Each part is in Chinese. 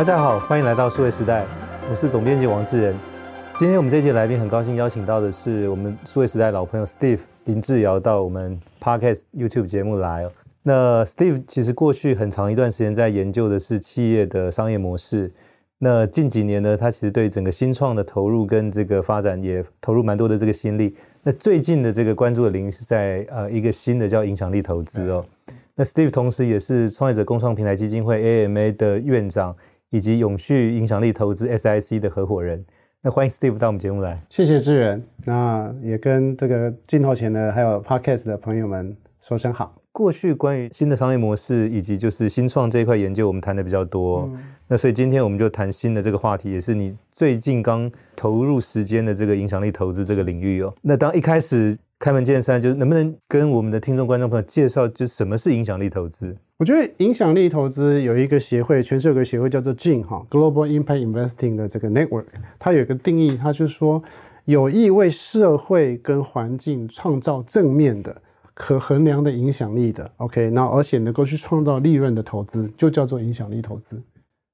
大家好，欢迎来到数位时代，我是总编辑王志仁。今天我们这一届来宾很高兴邀请到的是我们数位时代老朋友 Steve 林志尧到我们 Podcast YouTube 节目来。那 Steve 其实过去很长一段时间在研究的是企业的商业模式。那近几年呢，他其实对整个新创的投入跟这个发展也投入蛮多的这个心力。那最近的这个关注的领域是在呃一个新的叫影响力投资哦。那 Steve 同时也是创业者共创平台基金会 AMA 的院长，以及永续影响力投资 SIC 的合伙人。那欢迎 Steve 到我们节目来。谢谢志仁。那也跟这个镜头前的还有 Podcast 的朋友们说声好。过去关于新的商业模式以及就是新创这一块研究，我们谈的比较多。嗯、那所以今天我们就谈新的这个话题，也是你最近刚投入时间的这个影响力投资这个领域哦。那当一开始开门见山，就是能不能跟我们的听众观众朋友介绍，就是什么是影响力投资？我觉得影响力投资有一个协会，全世界有个协会叫做 GIIN 哈，Global Impact Investing 的这个 network，它有一个定义，它就是说有意为社会跟环境创造正面的。可衡量的影响力的，OK，那而且能够去创造利润的投资，就叫做影响力投资。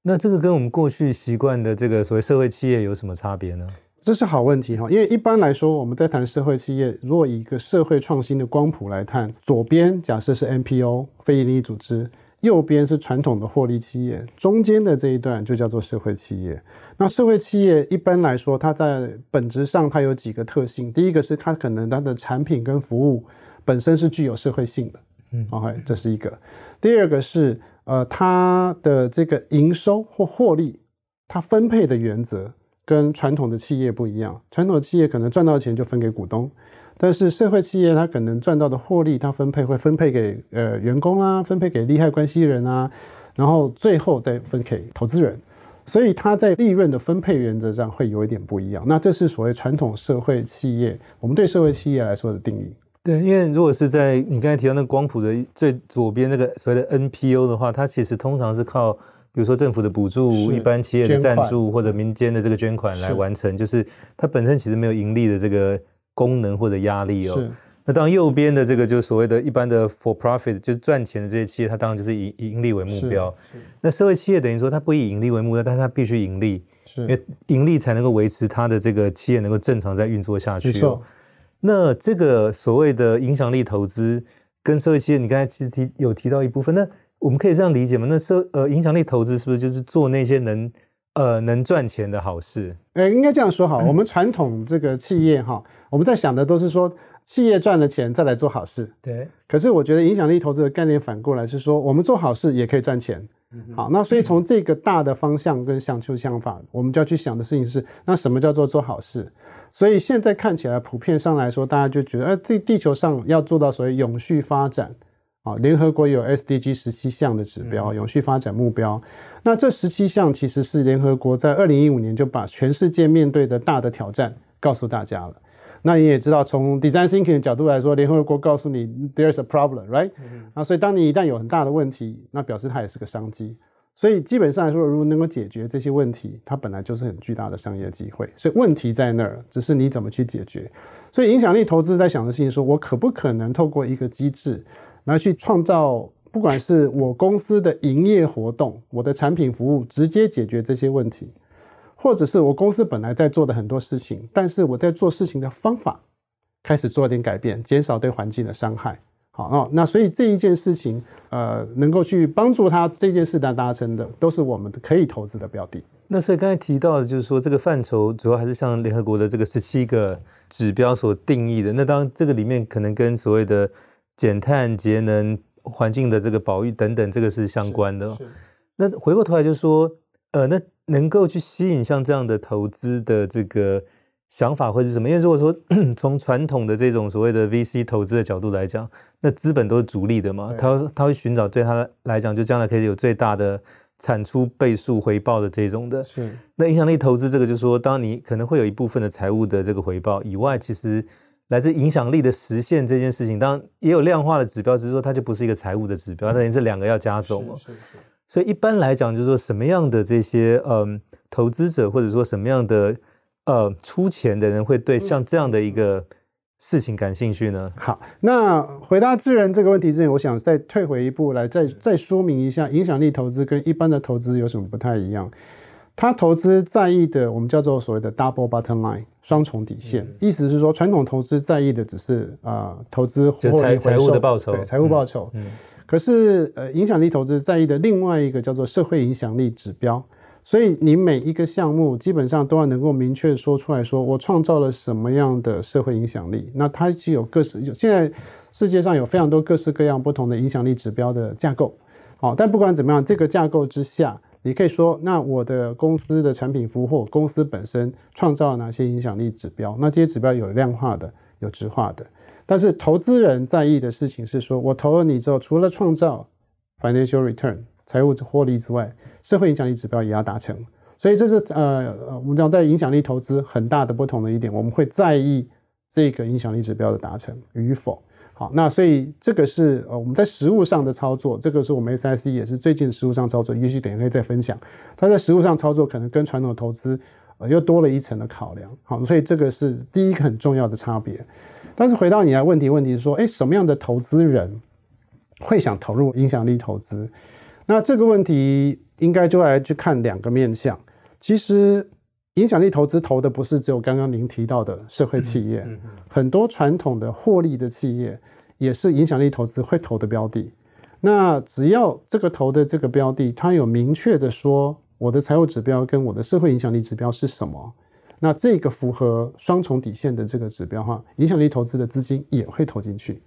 那这个跟我们过去习惯的这个所谓社会企业有什么差别呢？这是好问题哈，因为一般来说，我们在谈社会企业，如果以一个社会创新的光谱来看，左边假设是 NPO 非营利组织，右边是传统的获利企业，中间的这一段就叫做社会企业。那社会企业一般来说，它在本质上它有几个特性，第一个是它可能它的产品跟服务。本身是具有社会性的，嗯，OK，这是一个。第二个是，呃，它的这个营收或获利，它分配的原则跟传统的企业不一样。传统的企业可能赚到钱就分给股东，但是社会企业它可能赚到的获利，它分配会分配给呃员工啊，分配给利害关系人啊，然后最后再分给投资人。所以它在利润的分配原则上会有一点不一样。那这是所谓传统社会企业，我们对社会企业来说的定义。对，因为如果是在你刚才提到那个光谱的最左边那个所谓的 NPO 的话，它其实通常是靠比如说政府的补助、一般企业的赞助或者民间的这个捐款来完成，就是它本身其实没有盈利的这个功能或者压力哦。那当右边的这个就是所谓的一般的 for profit，就是赚钱的这些企业，它当然就是以盈利为目标。那社会企业等于说它不以盈利为目标，但是它必须盈利，因为盈利才能够维持它的这个企业能够正常在运作下去。那这个所谓的影响力投资跟社会企业，你刚才其实提有提到一部分，那我们可以这样理解吗？那社呃影响力投资是不是就是做那些能呃能赚钱的好事？呃，应该这样说好。我们传统这个企业哈，我们在想的都是说企业赚了钱再来做好事。对。可是我觉得影响力投资的概念反过来是说，我们做好事也可以赚钱。好，那所以从这个大的方向跟想出想法，我们就要去想的事情是，那什么叫做做好事？所以现在看起来，普遍上来说，大家就觉得，呃，地地球上要做到所谓永续发展，啊，联合国有 SDG 十七项的指标，永续发展目标。那这十七项其实是联合国在二零一五年就把全世界面对的大的挑战告诉大家了。那你也知道，从 design thinking 的角度来说，联合国告诉你 there's a problem，right？啊，所以当你一旦有很大的问题，那表示它也是个商机。所以基本上来说，如果能够解决这些问题，它本来就是很巨大的商业机会。所以问题在那儿，只是你怎么去解决。所以影响力投资在想的事情，说我可不可能透过一个机制来去创造，不管是我公司的营业活动、我的产品服务，直接解决这些问题，或者是我公司本来在做的很多事情，但是我在做事情的方法开始做一点改变，减少对环境的伤害。好哦，那所以这一件事情，呃，能够去帮助他这件事的达成的，都是我们可以投资的标的。那所以刚才提到的，就是说这个范畴主要还是像联合国的这个十七个指标所定义的。那当然，这个里面可能跟所谓的减碳、节能、环境的这个保育等等，这个是相关的。那回过头来就是说，呃，那能够去吸引像这样的投资的这个。想法会是什么？因为如果说 从传统的这种所谓的 VC 投资的角度来讲，那资本都是逐利的嘛，他他会寻找对他来讲就将来可以有最大的产出倍数回报的这种的。是。那影响力投资这个就是说，当你可能会有一部分的财务的这个回报以外，其实来自影响力的实现这件事情，当然也有量化的指标，只是说它就不是一个财务的指标，它等于是两个要加重。所以一般来讲，就是说什么样的这些嗯投资者，或者说什么样的。呃，出钱的人会对像这样的一个事情感兴趣呢？好，那回答智仁这个问题之前，我想再退回一步来，再再说明一下，影响力投资跟一般的投资有什么不太一样。他投资在意的，我们叫做所谓的 double bottom line 双重底线，嗯、意思是说，传统投资在意的只是啊、呃、投资获利财财务的报酬，对财务报酬。嗯嗯、可是呃，影响力投资在意的另外一个叫做社会影响力指标。所以你每一个项目基本上都要能够明确说出来说，我创造了什么样的社会影响力。那它具有各式，现在世界上有非常多各式各样不同的影响力指标的架构。好，但不管怎么样，这个架构之下，你可以说，那我的公司的产品服务或公司本身创造了哪些影响力指标？那这些指标有量化的，有质化的。但是投资人在意的事情是说，我投了你之后，除了创造 financial return。财务获利之外，社会影响力指标也要达成，所以这是呃呃，我们讲在影响力投资很大的不同的一点，我们会在意这个影响力指标的达成与否。好，那所以这个是呃我们在实物上的操作，这个是我们 SIC 也是最近实物上操作，也许等一下再分享。它在实物上操作可能跟传统投资呃又多了一层的考量。好，所以这个是第一个很重要的差别。但是回到你的问题，问题是说，哎，什么样的投资人会想投入影响力投资？那这个问题应该就来去看两个面向。其实，影响力投资投的不是只有刚刚您提到的社会企业，很多传统的获利的企业也是影响力投资会投的标的。那只要这个投的这个标的，它有明确的说我的财务指标跟我的社会影响力指标是什么，那这个符合双重底线的这个指标哈，影响力投资的资金也会投进去。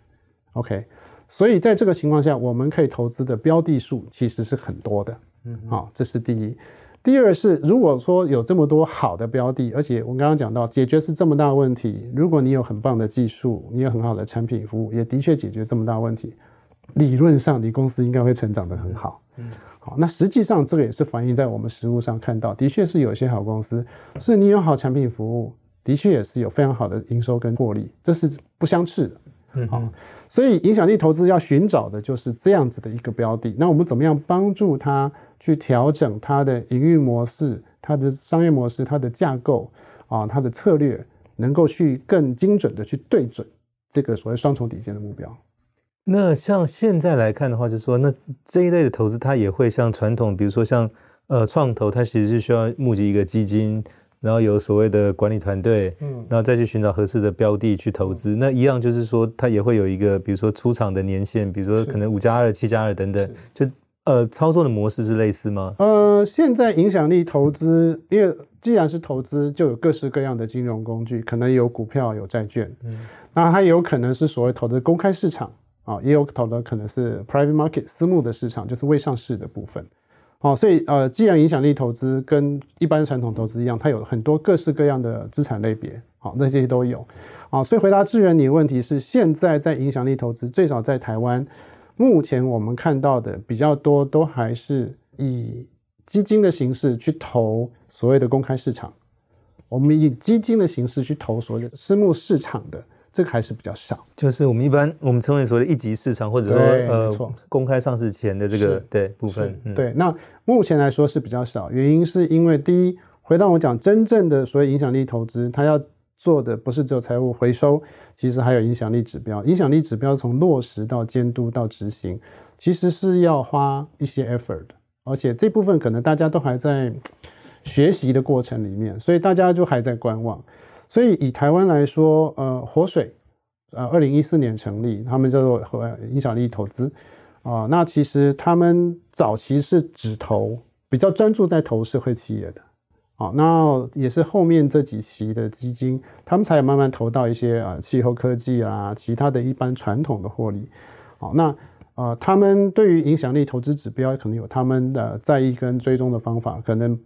OK。所以在这个情况下，我们可以投资的标的数其实是很多的，嗯，好，这是第一。第二是，如果说有这么多好的标的，而且我们刚刚讲到解决是这么大问题，如果你有很棒的技术，你有很好的产品服务，也的确解决这么大问题，理论上你公司应该会成长得很好，嗯，好，那实际上这个也是反映在我们实物上看到，的确是有些好公司，是你有好产品服务，的确也是有非常好的营收跟获利，这是不相斥的。嗯，好，所以影响力投资要寻找的就是这样子的一个标的。那我们怎么样帮助他去调整他的营运模式、他的商业模式、他的架构啊、他的策略，能够去更精准的去对准这个所谓双重底线的目标。那像现在来看的话，就是说，那这一类的投资，它也会像传统，比如说像呃创投，它其实是需要募集一个基金。然后有所谓的管理团队，嗯，然后再去寻找合适的标的去投资。嗯、那一样就是说，它也会有一个，比如说出厂的年限，比如说可能五加二、七加二等等，就呃操作的模式是类似吗？呃，现在影响力投资，因为既然是投资，就有各式各样的金融工具，可能有股票、有债券，嗯，那它也有可能是所谓投资公开市场啊，也有投的可能是 private market 私募的市场，就是未上市的部分。好，所以呃，既然影响力投资跟一般传统投资一样，它有很多各式各样的资产类别，好，那这些都有。好，所以回答智仁你的问题是，现在在影响力投资，最少在台湾，目前我们看到的比较多，都还是以基金的形式去投所谓的公开市场，我们以基金的形式去投所谓的私募市场的。这个还是比较少，就是我们一般我们称为所谓的一级市场，或者说呃公开上市前的这个对部分。嗯、对，那目前来说是比较少，原因是因为第一，回到我讲真正的所谓影响力投资，它要做的不是只有财务回收，其实还有影响力指标。影响力指标从落实到监督到执行，其实是要花一些 effort 的，而且这部分可能大家都还在学习的过程里面，所以大家就还在观望。所以以台湾来说，呃，活水，呃，二零一四年成立，他们叫做影响力投资，啊、那其实他们早期是只投比较专注在投社会企业的，啊、那也是后面这几期的基金，他们才慢慢投到一些啊、呃、气候科技啊，其他的一般传统的获利，好、呃，那呃，他们对于影响力投资指标可能有他们的在意跟追踪的方法，可能。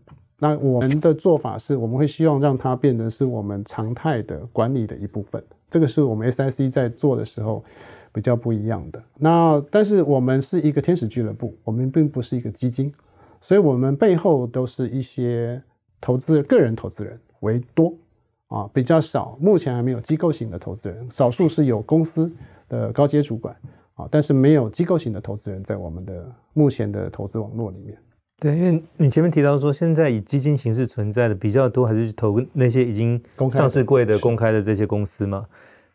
那我们的做法是，我们会希望让它变成是我们常态的管理的一部分。这个是我们 SIC 在做的时候比较不一样的。那但是我们是一个天使俱乐部，我们并不是一个基金，所以我们背后都是一些投资个人投资人为多啊，比较少。目前还没有机构型的投资人，少数是有公司的高阶主管啊，但是没有机构型的投资人在我们的目前的投资网络里面。对，因为你前面提到说，现在以基金形式存在的比较多，还是去投那些已经上市柜的公开的这些公司嘛？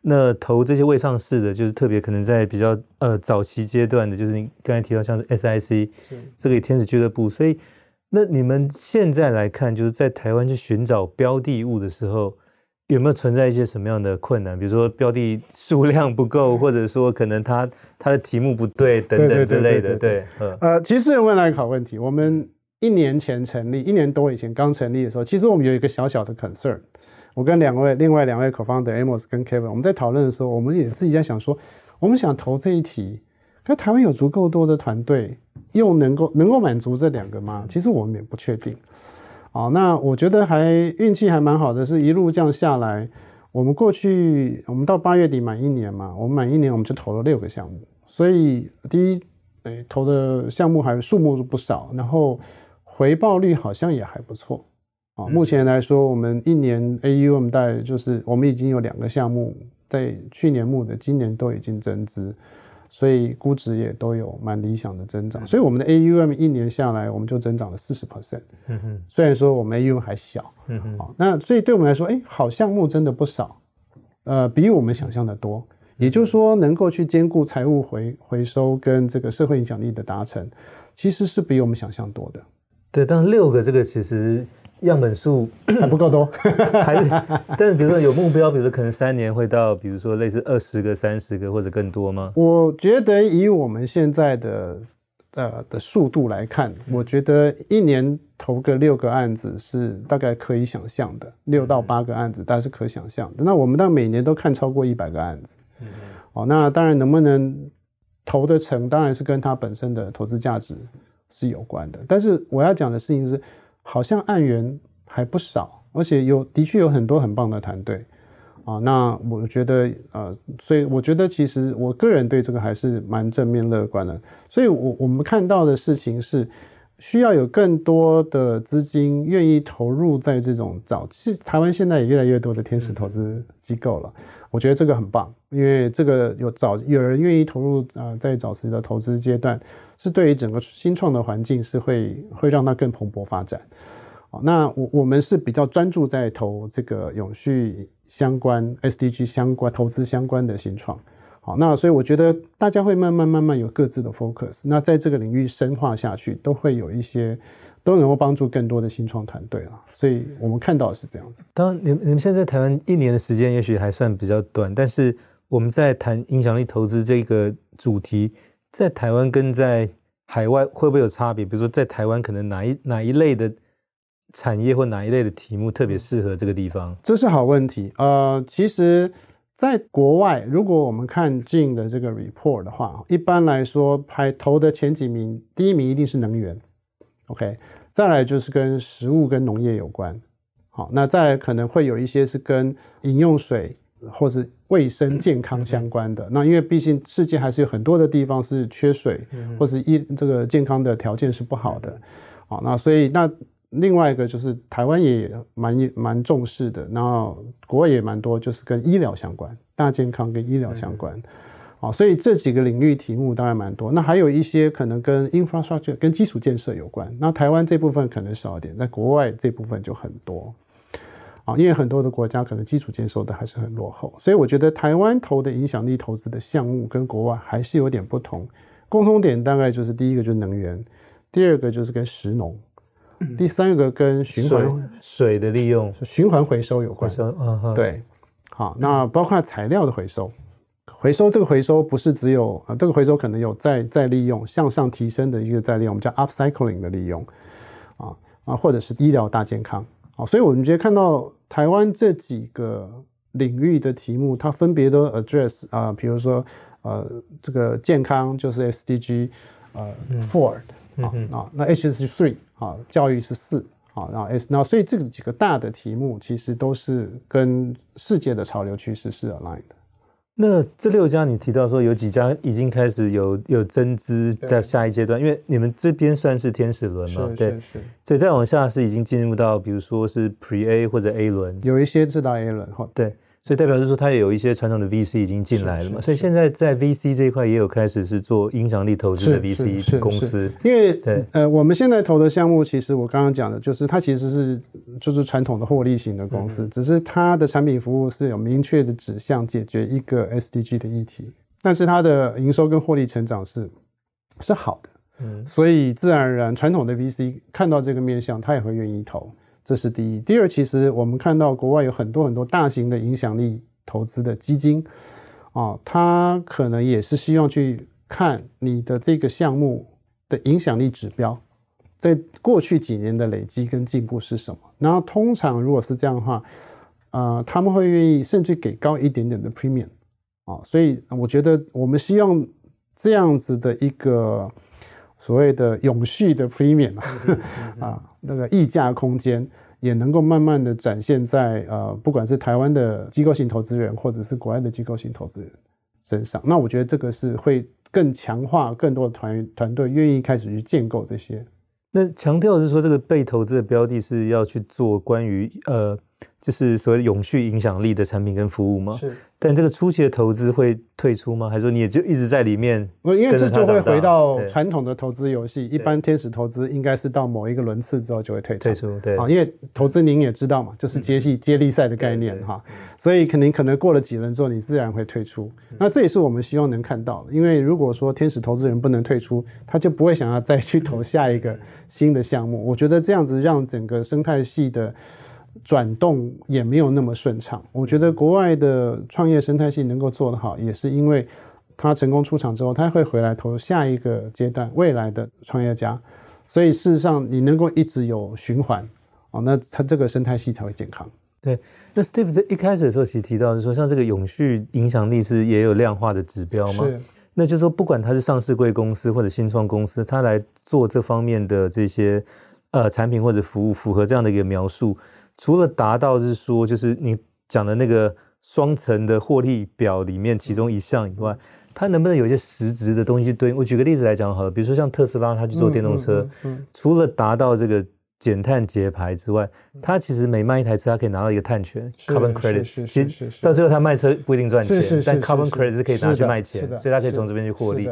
那投这些未上市的，就是特别可能在比较呃早期阶段的，就是你刚才提到像是 SIC 是。这个天使俱乐部，所以那你们现在来看，就是在台湾去寻找标的物的时候，有没有存在一些什么样的困难？比如说标的数量不够，或者说可能它它的题目不对等等之类的。对，呃，其实问了一个好问题。我们一年前成立，一年多以前刚成立的时候，其实我们有一个小小的 concern。我跟两位另外两位 co-founder Amos 跟 Kevin，我们在讨论的时候，我们也自己在想说，我们想投这一题，可台湾有足够多的团队，又能够能够满足这两个吗？其实我们也不确定。啊，那我觉得还运气还蛮好的，是一路这样下来，我们过去我们到八月底满一年嘛，我们满一年我们就投了六个项目，所以第一，诶，投的项目还数目不少，然后回报率好像也还不错。啊，目前来说，我们一年 AUM 大概就是我们已经有两个项目在去年募的，今年都已经增资，所以估值也都有蛮理想的增长。所以我们的 AUM 一年下来，我们就增长了四十 percent。嗯哼，虽然说我们 AUM 还小，嗯哼，好，那所以对我们来说，哎，好项目真的不少，呃，比我们想象的多。也就是说，能够去兼顾财务回回收跟这个社会影响力的达成，其实是比我们想象多的。对，但六个这个其实。样本数 还不够多，还是？但是比如说有目标，比如说可能三年会到，比如说类似二十个、三十个或者更多吗？我觉得以我们现在的呃的速度来看，我觉得一年投个六个案子是大概可以想象的，六到八个案子大概是可想象的。那我们到每年都看超过一百个案子，哦，那当然能不能投得成，当然是跟它本身的投资价值是有关的。但是我要讲的事情是。好像案源还不少，而且有的确有很多很棒的团队啊。那我觉得呃，所以我觉得其实我个人对这个还是蛮正面乐观的。所以我我们看到的事情是，需要有更多的资金愿意投入在这种早期。台湾现在也越来越多的天使投资机构了，我觉得这个很棒，因为这个有早有人愿意投入啊、在早期的投资阶段。是对于整个新创的环境是会会让它更蓬勃发展，那我我们是比较专注在投这个永续相关 SDG 相关投资相关的新创，好，那所以我觉得大家会慢慢慢慢有各自的 focus，那在这个领域深化下去，都会有一些都能够帮助更多的新创团队了，所以我们看到的是这样子。当然，你们你们现在在台湾一年的时间也许还算比较短，但是我们在谈影响力投资这个主题。在台湾跟在海外会不会有差别？比如说，在台湾可能哪一哪一类的产业或哪一类的题目特别适合这个地方？这是好问题。呃，其实，在国外，如果我们看 Jin 的这个 report 的话，一般来说排投的前几名，第一名一定是能源，OK，再来就是跟食物跟农业有关。好，那再来可能会有一些是跟饮用水。或是卫生健康相关的，那因为毕竟世界还是有很多的地方是缺水，或是医这个健康的条件是不好的，好，那所以那另外一个就是台湾也蛮蛮重视的，然后国外也蛮多，就是跟医疗相关，大健康跟医疗相关，啊，所以这几个领域题目当然蛮多，那还有一些可能跟 infrastructure 跟基础建设有关，那台湾这部分可能少一点，在国外这部分就很多。啊因为很多的国家可能基础建设的还是很落后，所以我觉得台湾投的影响力投资的项目跟国外还是有点不同。共同点大概就是第一个就是能源，第二个就是跟食农，第三个跟循环水，水的利用、循环回收有关。对，好，那包括材料的回收，回收这个回收不是只有啊，这个回收可能有再再利用、向上提升的一个再利用，我们叫 upcycling 的利用啊啊，或者是医疗大健康。啊，所以我们直接看到台湾这几个领域的题目，它分别都 address 啊、呃，比如说呃，这个健康就是 SDG 呃 four 啊啊，那 H 是 three 啊，教育是四啊，然后 S 那所以这几个大的题目其实都是跟世界的潮流趋势是 aligned 的。那这六家你提到说有几家已经开始有有增资在下一阶段，因为你们这边算是天使轮嘛，对，所以再往下是已经进入到比如说是 Pre A 或者 A 轮，有一些是到 A 轮哈，对。所以代表是说，它也有一些传统的 VC 已经进来了嘛，所以现在在 VC 这一块也有开始是做影响力投资的 VC 公司。因为对呃，我们现在投的项目，其实我刚刚讲的就是它其实是就是传统的获利型的公司，嗯、只是它的产品服务是有明确的指向解决一个 SDG 的议题，但是它的营收跟获利成长是是好的，嗯，所以自然而然传统的 VC 看到这个面向，他也会愿意投。这是第一，第二，其实我们看到国外有很多很多大型的影响力投资的基金，啊，它可能也是希望去看你的这个项目的影响力指标，在过去几年的累积跟进步是什么。然后通常如果是这样的话，呃，他们会愿意甚至给高一点点的 premium，啊，所以我觉得我们希望这样子的一个。所谓的永续的 premium 啊，那个溢价空间也能够慢慢的展现在呃，不管是台湾的机构型投资人，或者是国外的机构型投资人身上。那我觉得这个是会更强化更多的团团队愿意开始去建构这些。那强调是说，这个被投资的标的是要去做关于呃。就是所谓永续影响力的产品跟服务吗？是。但这个初期的投资会退出吗？还是说你也就一直在里面？因为这就会回到传统的投资游戏。一般天使投资应该是到某一个轮次之后就会退出。退出，对。啊，因为投资您也知道嘛，就是接戏接力赛的概念哈。所以肯定可能过了几轮之后，你自然会退出。那这也是我们希望能看到的。因为如果说天使投资人不能退出，他就不会想要再去投下一个新的项目。我觉得这样子让整个生态系的。转动也没有那么顺畅。我觉得国外的创业生态系能够做得好，也是因为他成功出场之后，他会回来投下一个阶段未来的创业家。所以事实上，你能够一直有循环哦，那他这个生态系才会健康。对，那 Steve 在一开始的时候其实提到是说，像这个永续影响力是也有量化的指标吗？是。那就是说，不管它是上市贵公司或者新创公司，它来做这方面的这些呃产品或者服务，符合这样的一个描述。除了达到是说，就是你讲的那个双层的获利表里面其中一项以外，它能不能有一些实质的东西对应？我举个例子来讲好了，比如说像特斯拉，它去做电动车，除了达到这个减碳节排之外，它其实每卖一台车，它可以拿到一个碳权 （carbon credit）。其实到最后，它卖车不一定赚钱，但 carbon credit 是可以拿去卖钱，所以它可以从这边去获利。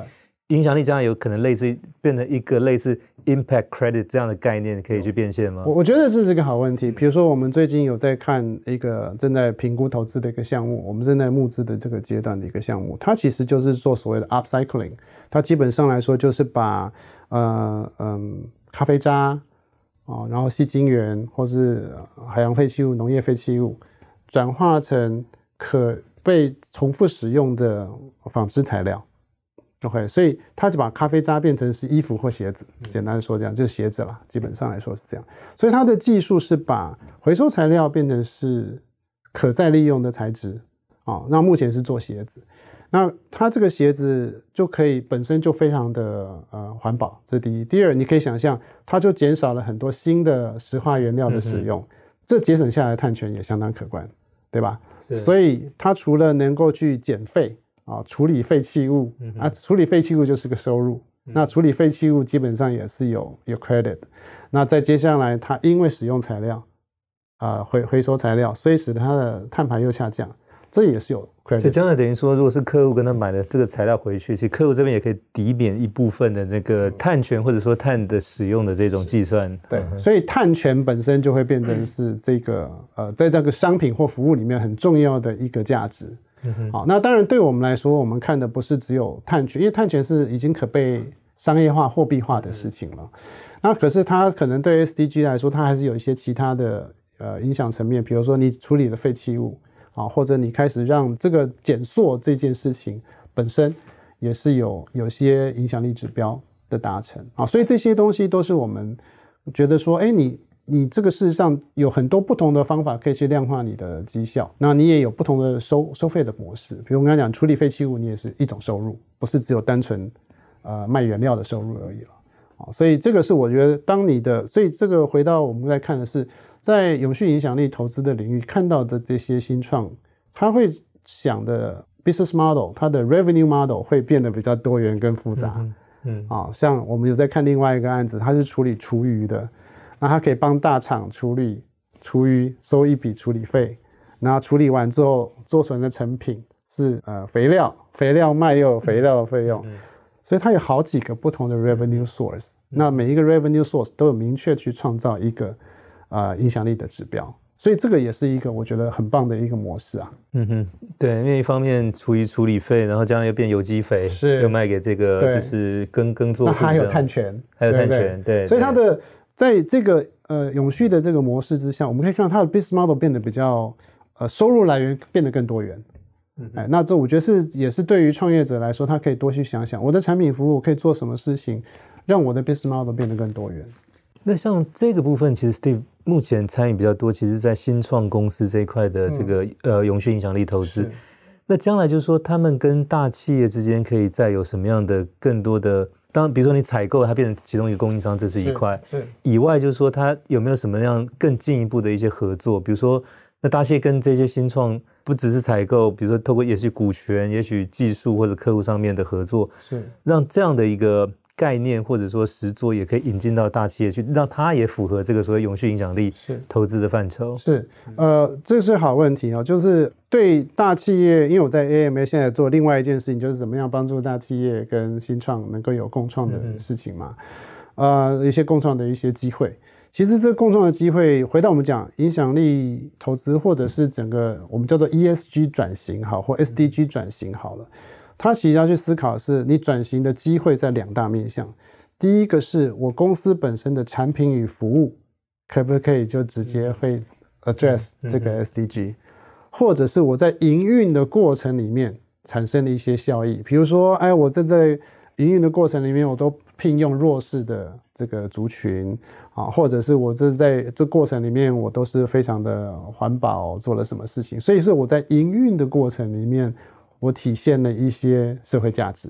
影响力将来有可能类似变成一个类似 impact credit 这样的概念，可以去变现吗？我我觉得这是一个好问题。比如说，我们最近有在看一个正在评估投资的一个项目，我们正在募资的这个阶段的一个项目，它其实就是做所谓的 upcycling。它基本上来说就是把呃嗯咖啡渣、哦，然后矽晶圆或是海洋废弃物、农业废弃物，转化成可被重复使用的纺织材料。OK，所以他就把咖啡渣变成是衣服或鞋子，简单说这样就是鞋子了。基本上来说是这样。所以它的技术是把回收材料变成是可再利用的材质啊。那目前是做鞋子，那它这个鞋子就可以本身就非常的呃环保，这是第一。第二，你可以想象，它就减少了很多新的石化原料的使用，这节省下来的碳权也相当可观，对吧？所以它除了能够去减废。啊，处理废弃物啊，处理废弃物就是个收入。那处理废弃物基本上也是有有 credit。那在接下来，它因为使用材料啊，回回收材料，所以使得它的碳排又下降，这也是有 credit。所以将来等于说，如果是客户跟他买的这个材料回去，其实客户这边也可以抵免一部分的那个碳权或者说碳的使用的这种计算。对，所以碳权本身就会变成是这个呃，在这个商品或服务里面很重要的一个价值。好，那当然，对我们来说，我们看的不是只有碳权，因为碳权是已经可被商业化、货币化的事情了。那可是它可能对 SDG 来说，它还是有一些其他的呃影响层面，比如说你处理了废弃物啊，或者你开始让这个减塑这件事情本身也是有有些影响力指标的达成啊，所以这些东西都是我们觉得说，哎，你。你这个事实上有很多不同的方法可以去量化你的绩效，那你也有不同的收收费的模式。比如我刚才讲处理废弃物，你也是一种收入，不是只有单纯呃卖原料的收入而已了。啊，所以这个是我觉得，当你的，所以这个回到我们在看的是，在永续影响力投资的领域看到的这些新创，他会想的 business model，它的 revenue model 会变得比较多元跟复杂。嗯，嗯，啊，像我们有在看另外一个案子，它是处理厨余的。那它可以帮大厂处理厨余，收一笔处理费，那处理完之后做成的成品是呃肥料，肥料卖又有肥料的费用，所以它有好几个不同的 revenue source。那每一个 revenue source 都有明确去创造一个呃影响力的指标。所以这个也是一个我觉得很棒的一个模式啊。嗯哼，对，因为一方面厨余处理费，然后将来又变有机肥，是又卖给这个就是耕耕作，那还有碳权，还有碳权，对。所以它的在这个呃永续的这个模式之下，我们可以看到它的 business model 变得比较呃收入来源变得更多元。嗯，哎，那这我觉得是也是对于创业者来说，他可以多去想想我的产品服务可以做什么事情，让我的 business model 变得更多元。那像这个部分，其实 Steve 目前参与比较多，其实，在新创公司这一块的这个、嗯、呃永续影响力投资。那将来就是说，他们跟大企业之间可以再有什么样的更多的？当然，比如说你采购，它变成其中一个供应商，这是一块。是。以外，就是说，它有没有什么样更进一步的一些合作？比如说，那大谢跟这些新创不只是采购，比如说透过也许股权、也许技术或者客户上面的合作，是让这样的一个。概念或者说实作也可以引进到大企业去，让它也符合这个所谓永续影响力投资的范畴。是，呃，这是好问题啊，就是对大企业，因为我在 AMA 现在做另外一件事情，就是怎么样帮助大企业跟新创能够有共创的事情嘛，呃，一些共创的一些机会。其实这个共创的机会，回到我们讲影响力投资，或者是整个我们叫做 ESG 转型好，或 SDG 转型好了。他其实要去思考的是，你转型的机会在两大面向。第一个是我公司本身的产品与服务，可不可以就直接会 address 这个 SDG，或者是我在营运的过程里面产生了一些效益，比如说，哎，我正在营运的过程里面，我都聘用弱势的这个族群啊，或者是我这在这过程里面，我都是非常的环保，做了什么事情，所以是我在营运的过程里面。我体现了一些社会价值，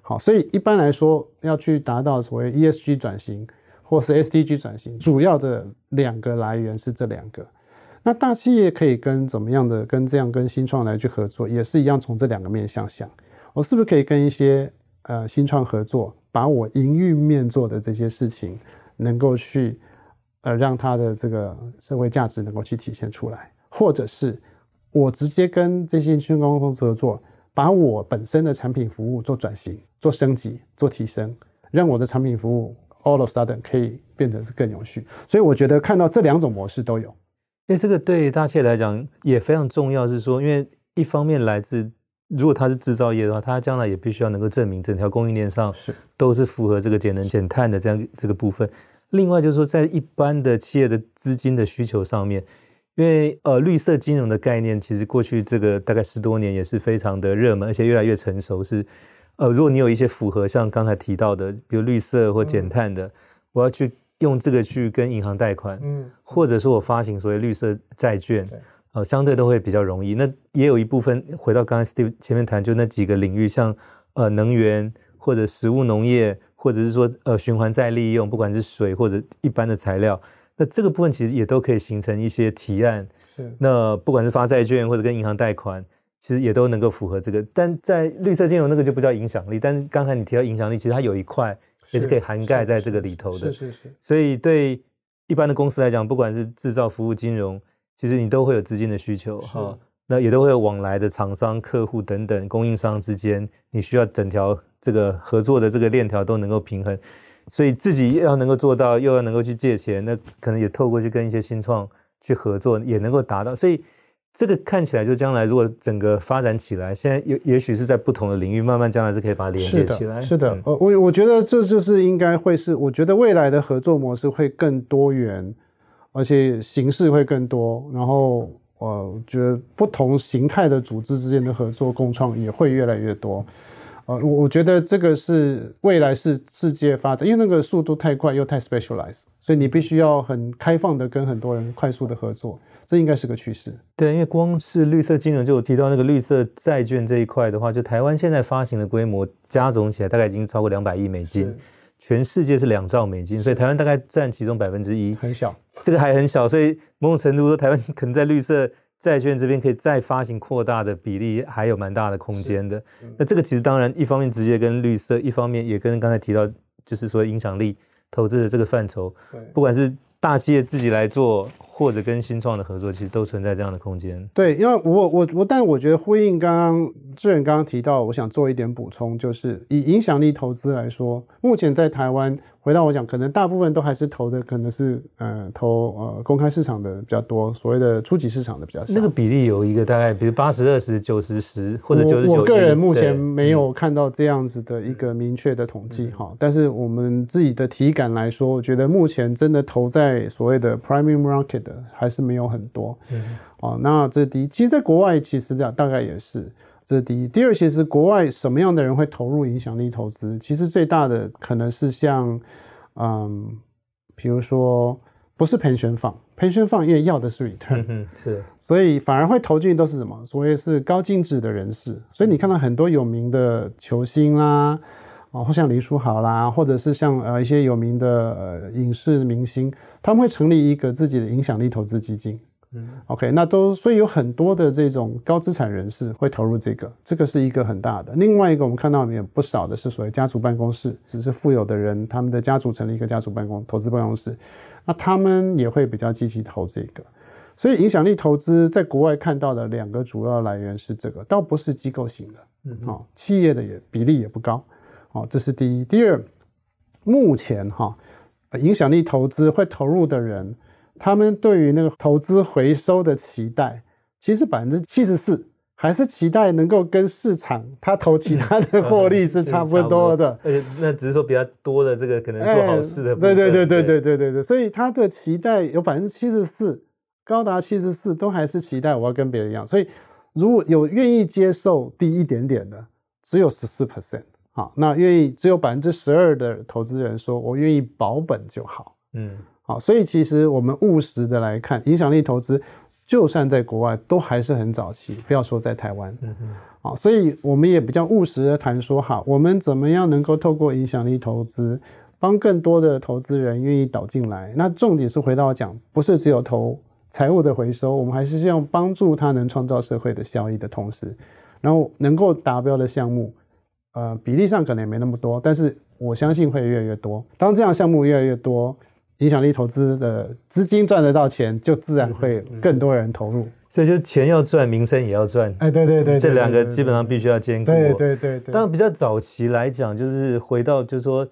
好，所以一般来说要去达到所谓 ESG 转型或是 SDG 转型，主要的两个来源是这两个。那大企业可以跟怎么样的跟这样跟新创来去合作，也是一样从这两个面向想，我是不是可以跟一些呃新创合作，把我营运面做的这些事情能够去呃让它的这个社会价值能够去体现出来，或者是。我直接跟这些新创公司合作，把我本身的产品服务做转型、做升级、做提升，让我的产品服务 all of sudden 可以变得是更有序。所以我觉得看到这两种模式都有，因为这个对大企业来讲也非常重要。是说，因为一方面来自如果它是制造业的话，它将来也必须要能够证明整条供应链上是都是符合这个节能减碳的这样这个部分。另外就是说，在一般的企业的资金的需求上面。因为呃，绿色金融的概念其实过去这个大概十多年也是非常的热门，而且越来越成熟。是呃，如果你有一些符合像刚才提到的，比如绿色或减碳的，嗯、我要去用这个去跟银行贷款，嗯，或者说我发行所谓绿色债券，呃，相对都会比较容易。那也有一部分回到刚才 Steve 前面谈，就那几个领域，像呃能源或者食物农业，或者是说呃循环再利用，不管是水或者一般的材料。那这个部分其实也都可以形成一些提案，是那不管是发债券或者跟银行贷款，其实也都能够符合这个。但在绿色金融那个就不叫影响力，但刚才你提到影响力，其实它有一块也是可以涵盖在这个里头的。是是是，是，是，是。所以对一般的公司来讲，不管是制造、服务、金融，其实你都会有资金的需求哈。那也都会有往来的厂商、客户等等供应商之间，你需要整条这个合作的这个链条都能够平衡。所以自己要能够做到，又要能够去借钱，那可能也透过去跟一些新创去合作，也能够达到。所以这个看起来就将来如果整个发展起来，现在也也许是在不同的领域，慢慢将来是可以把它连接起来。是的，我我觉得这就是应该会是，我觉得未来的合作模式会更多元，而且形式会更多。然后，我觉得不同形态的组织之间的合作共创也会越来越多。呃，我我觉得这个是未来是世界发展，因为那个速度太快又太 specialized，所以你必须要很开放的跟很多人快速的合作，这应该是个趋势。对，因为光是绿色金融，就我提到那个绿色债券这一块的话，就台湾现在发行的规模加总起来大概已经超过两百亿美金，全世界是两兆美金，所以台湾大概占其中百分之一，很小，这个还很小，所以某种程度说，台湾可能在绿色。债券这边可以再发行扩大的比例还有蛮大的空间的。那这个其实当然一方面直接跟绿色，一方面也跟刚才提到就是说影响力投资的这个范畴，不管是大企业自己来做。或者跟新创的合作，其实都存在这样的空间。对，因为我我我，但我觉得呼应刚刚志远刚刚提到，我想做一点补充，就是以影响力投资来说，目前在台湾。回到我讲，可能大部分都还是投的，可能是呃投呃公开市场的比较多，所谓的初级市场的比较少。那个比例有一个大概，比如八十二十、九十十或者九十九。我个人目前没有看到这样子的一个明确的统计哈，嗯、但是我们自己的体感来说，我觉得目前真的投在所谓的 primary market 的还是没有很多。嗯，哦，那这第一，其实，在国外其实这样大概也是。这是第一，第二，其实国外什么样的人会投入影响力投资？其实最大的可能是像，嗯，比如说不是 pension fund，pension fund 因为要的是 return，嗯，是，所以反而会投进都是什么？所谓是高净值的人士。所以你看到很多有名的球星啦，啊，或像林书豪啦，或者是像呃一些有名的呃影视明星，他们会成立一个自己的影响力投资基金。嗯，OK，那都所以有很多的这种高资产人士会投入这个，这个是一个很大的。另外一个我们看到里面不少的是所谓家族办公室，只是富有的人，他们的家族成立一个家族办公投资办公室，那他们也会比较积极投这个。所以影响力投资在国外看到的两个主要来源是这个，倒不是机构型的，嗯，好，企业的也比例也不高，哦，这是第一。第二，目前哈，影响力投资会投入的人。他们对于那个投资回收的期待，其实百分之七十四还是期待能够跟市场他投其他的获利是 差不多的，而且那只是说比较多的这个可能做好事的部分。对对对对对对对对，所以他的期待有百分之七十四，高达七十四都还是期待我要跟别人一样。所以如果有愿意接受低一点点的，只有十四 percent。好，那愿意只有百分之十二的投资人说我愿意保本就好。嗯。好，所以其实我们务实的来看，影响力投资，就算在国外都还是很早期，不要说在台湾。嗯哼。好，所以我们也比较务实的谈说，好，我们怎么样能够透过影响力投资，帮更多的投资人愿意导进来？那重点是回到讲，不是只有投财务的回收，我们还是希望帮助他能创造社会的效益的同时，然后能够达标的项目，呃，比例上可能也没那么多，但是我相信会越来越多。当这样项目越来越多。影响力投资的资金赚得到钱，就自然会更多人投入。嗯嗯、所以就钱要赚，名声也要赚。哎，对对对，这两个基本上必须要兼顾。对对对对。当然，比较早期来讲，就是回到，就是说，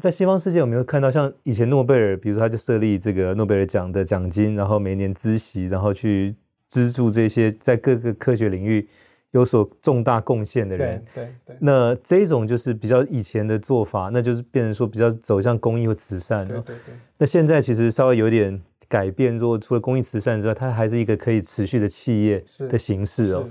在西方世界有没有看到像以前诺贝尔，比如说他就设立这个诺贝尔奖的奖金，然后每年孳息，然后去资助这些在各个科学领域。有所重大贡献的人，对对对，那这种就是比较以前的做法，那就是变成说比较走向公益和慈善。对对对。那现在其实稍微有点改变，如果除了公益慈善之外，它还是一个可以持续的企业的形式哦。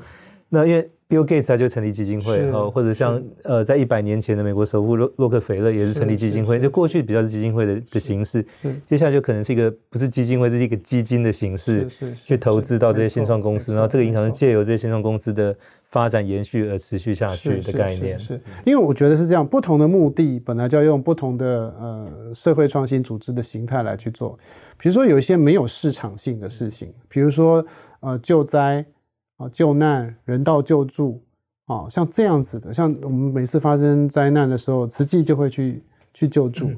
那因为。Bill Gates 他就成立基金会，哦，或者像呃，在一百年前的美国首富洛洛克菲勒也是成立基金会，就过去比较是基金会的的形式，接下来就可能是一个不是基金会，是一个基金的形式，去投资到这些新创公司，然后这个银行是借由这些新创公司的发展延续而持续下去的概念。是，因为我觉得是这样，不同的目的本来就要用不同的呃社会创新组织的形态来去做，比如说有一些没有市场性的事情，比如说呃救灾。啊，救难、人道救助，啊，像这样子的，像我们每次发生灾难的时候，慈济就会去去救助。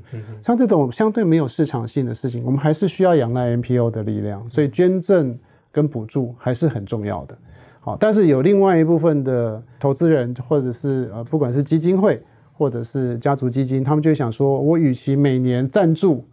像这种相对没有市场性的事情，我们还是需要仰赖 NPO 的力量，所以捐赠跟补助还是很重要的。好，但是有另外一部分的投资人，或者是呃，不管是基金会或者是家族基金，他们就想说，我与其每年赞助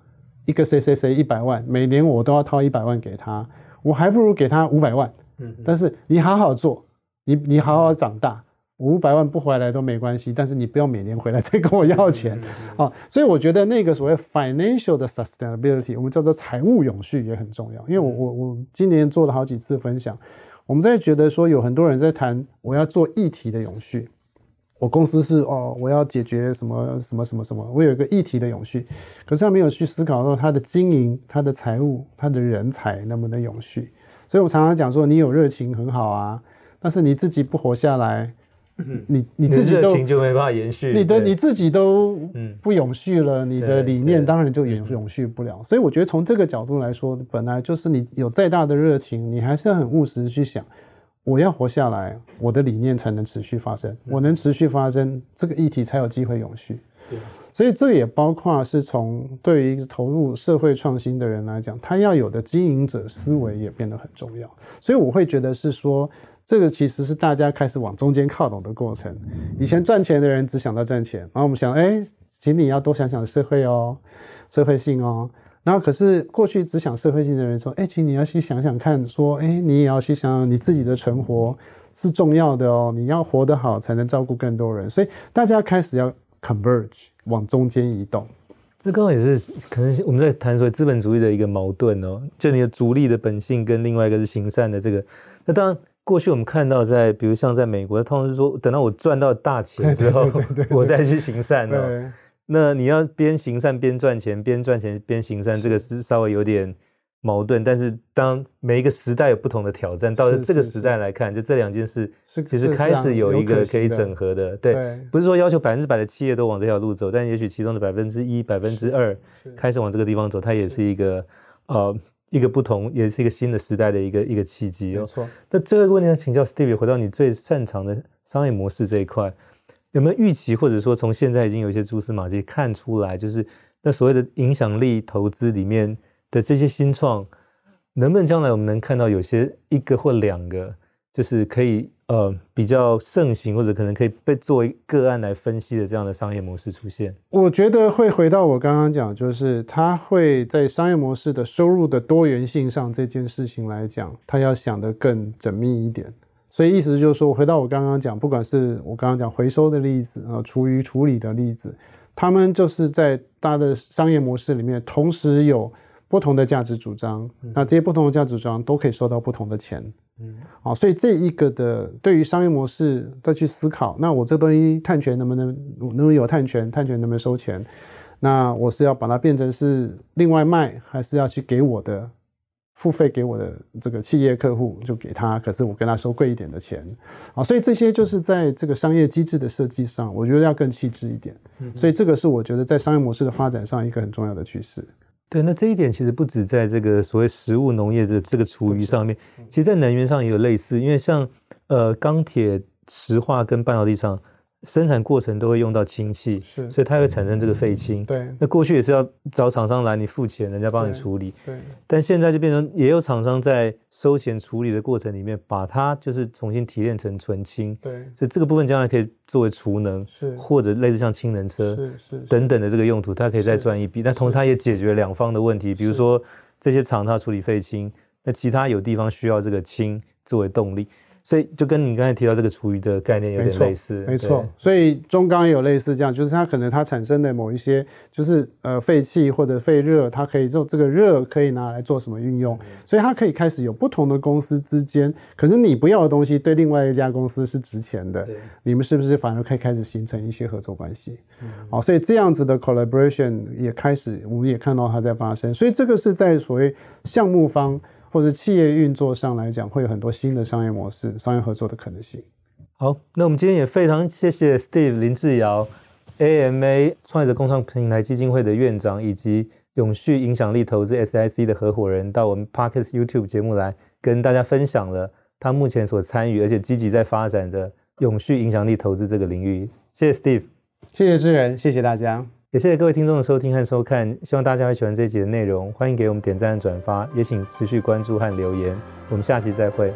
一个谁谁谁一百万，每年我都要掏一百万给他，我还不如给他五百万。嗯，但是你好好做，你你好好长大，五百万不回来都没关系，但是你不要每年回来再跟我要钱，啊，所以我觉得那个所谓 financial 的 sustainability，我们叫做财务永续也很重要。因为我我我今年做了好几次分享，我们在觉得说有很多人在谈我要做议题的永续，我公司是哦我要解决什么什么什么什么，我有一个议题的永续，可是他没有去思考说他的经营、他的财务、他的人才能不能永续。所以我常常讲说，你有热情很好啊，但是你自己不活下来，你你自己都热情就没办法延续，你的你自己都不永续了，你的理念当然就永永续不了。所以我觉得从这个角度来说，本来就是你有再大的热情，你还是要很务实去想，我要活下来，我的理念才能持续发生，我能持续发生，这个议题才有机会永续。所以这也包括是从对于一个投入社会创新的人来讲，他要有的经营者思维也变得很重要。所以我会觉得是说，这个其实是大家开始往中间靠拢的过程。以前赚钱的人只想到赚钱，然后我们想，哎，请你要多想想社会哦，社会性哦。然后可是过去只想社会性的人说，哎，请你要去想想看，说，哎，你也要去想想你自己的存活是重要的哦，你要活得好才能照顾更多人。所以大家开始要。Converge 往中间移动，这刚好也是可能我们在谈所谓资本主义的一个矛盾哦，就你的逐利的本性跟另外一个是行善的这个。那当然，过去我们看到在比如像在美国，通常是说等到我赚到大钱之后，我再去行善哦。那你要边行善边赚钱，边赚钱边行善，这个是稍微有点。矛盾，但是当每一个时代有不同的挑战，到了这个时代来看，就这两件事，其实开始有一个可以整合的，对，不是说要求百分之百的企业都往这条路走，但也许其中的百分之一、百分之二开始往这个地方走，它也是一个呃一个不同，也是一个新的时代的一个一个契机哦。没错。那这个问题要请教 Steve，回到你最擅长的商业模式这一块，有没有预期，或者说从现在已经有一些蛛丝马迹看出来，就是那所谓的影响力投资里面。的这些新创，能不能将来我们能看到有些一个或两个，就是可以呃比较盛行，或者可能可以被作为个案来分析的这样的商业模式出现？我觉得会回到我刚刚讲，就是它会在商业模式的收入的多元性上这件事情来讲，它要想得更缜密一点。所以意思就是说，回到我刚刚讲，不管是我刚刚讲回收的例子啊，厨余处理的例子，他们就是在大的商业模式里面同时有。不同的价值主张，那这些不同的价值主张都可以收到不同的钱，嗯，啊，所以这一个的对于商业模式再去思考，那我这东西碳权能不能能不能有碳权？碳权能不能收钱？那我是要把它变成是另外卖，还是要去给我的付费给我的这个企业客户就给他？可是我跟他收贵一点的钱，啊，所以这些就是在这个商业机制的设计上，我觉得要更细致一点。所以这个是我觉得在商业模式的发展上一个很重要的趋势。对，那这一点其实不止在这个所谓食物农业的这个厨余上面，其实在能源上也有类似，因为像呃钢铁、石化跟半导体厂。生产过程都会用到氢气，是，所以它会产生这个废氢。对，那过去也是要找厂商来，你付钱，人家帮你处理。对，但现在就变成也有厂商在收钱处理的过程里面，把它就是重新提炼成纯氢。对，所以这个部分将来可以作为储能，是，或者类似像氢能车，是是等等的这个用途，它可以再赚一笔。但同时它也解决两方的问题，比如说这些厂它处理废氢，那其他有地方需要这个氢作为动力。所以就跟你刚才提到这个厨余的概念有点类似，没错。所以中钢也有类似这样，就是它可能它产生的某一些就是呃废气或者废热，它可以做这个热可以拿来做什么运用，所以它可以开始有不同的公司之间，可是你不要的东西对另外一家公司是值钱的，你们是不是反而可以开始形成一些合作关系？好，所以这样子的 collaboration 也开始，我们也看到它在发生，所以这个是在所谓项目方。或者企业运作上来讲，会有很多新的商业模式、商业合作的可能性。好，那我们今天也非常谢谢 Steve 林志尧，AMA 创业者共创平台基金会的院长，以及永续影响力投资 SIC 的合伙人，到我们 Parkes YouTube 节目来跟大家分享了他目前所参与而且积极在发展的永续影响力投资这个领域。谢谢 Steve，谢谢志仁，谢谢大家。也谢谢各位听众的收听和收看，希望大家会喜欢这一集的内容，欢迎给我们点赞转发，也请持续关注和留言，我们下期再会。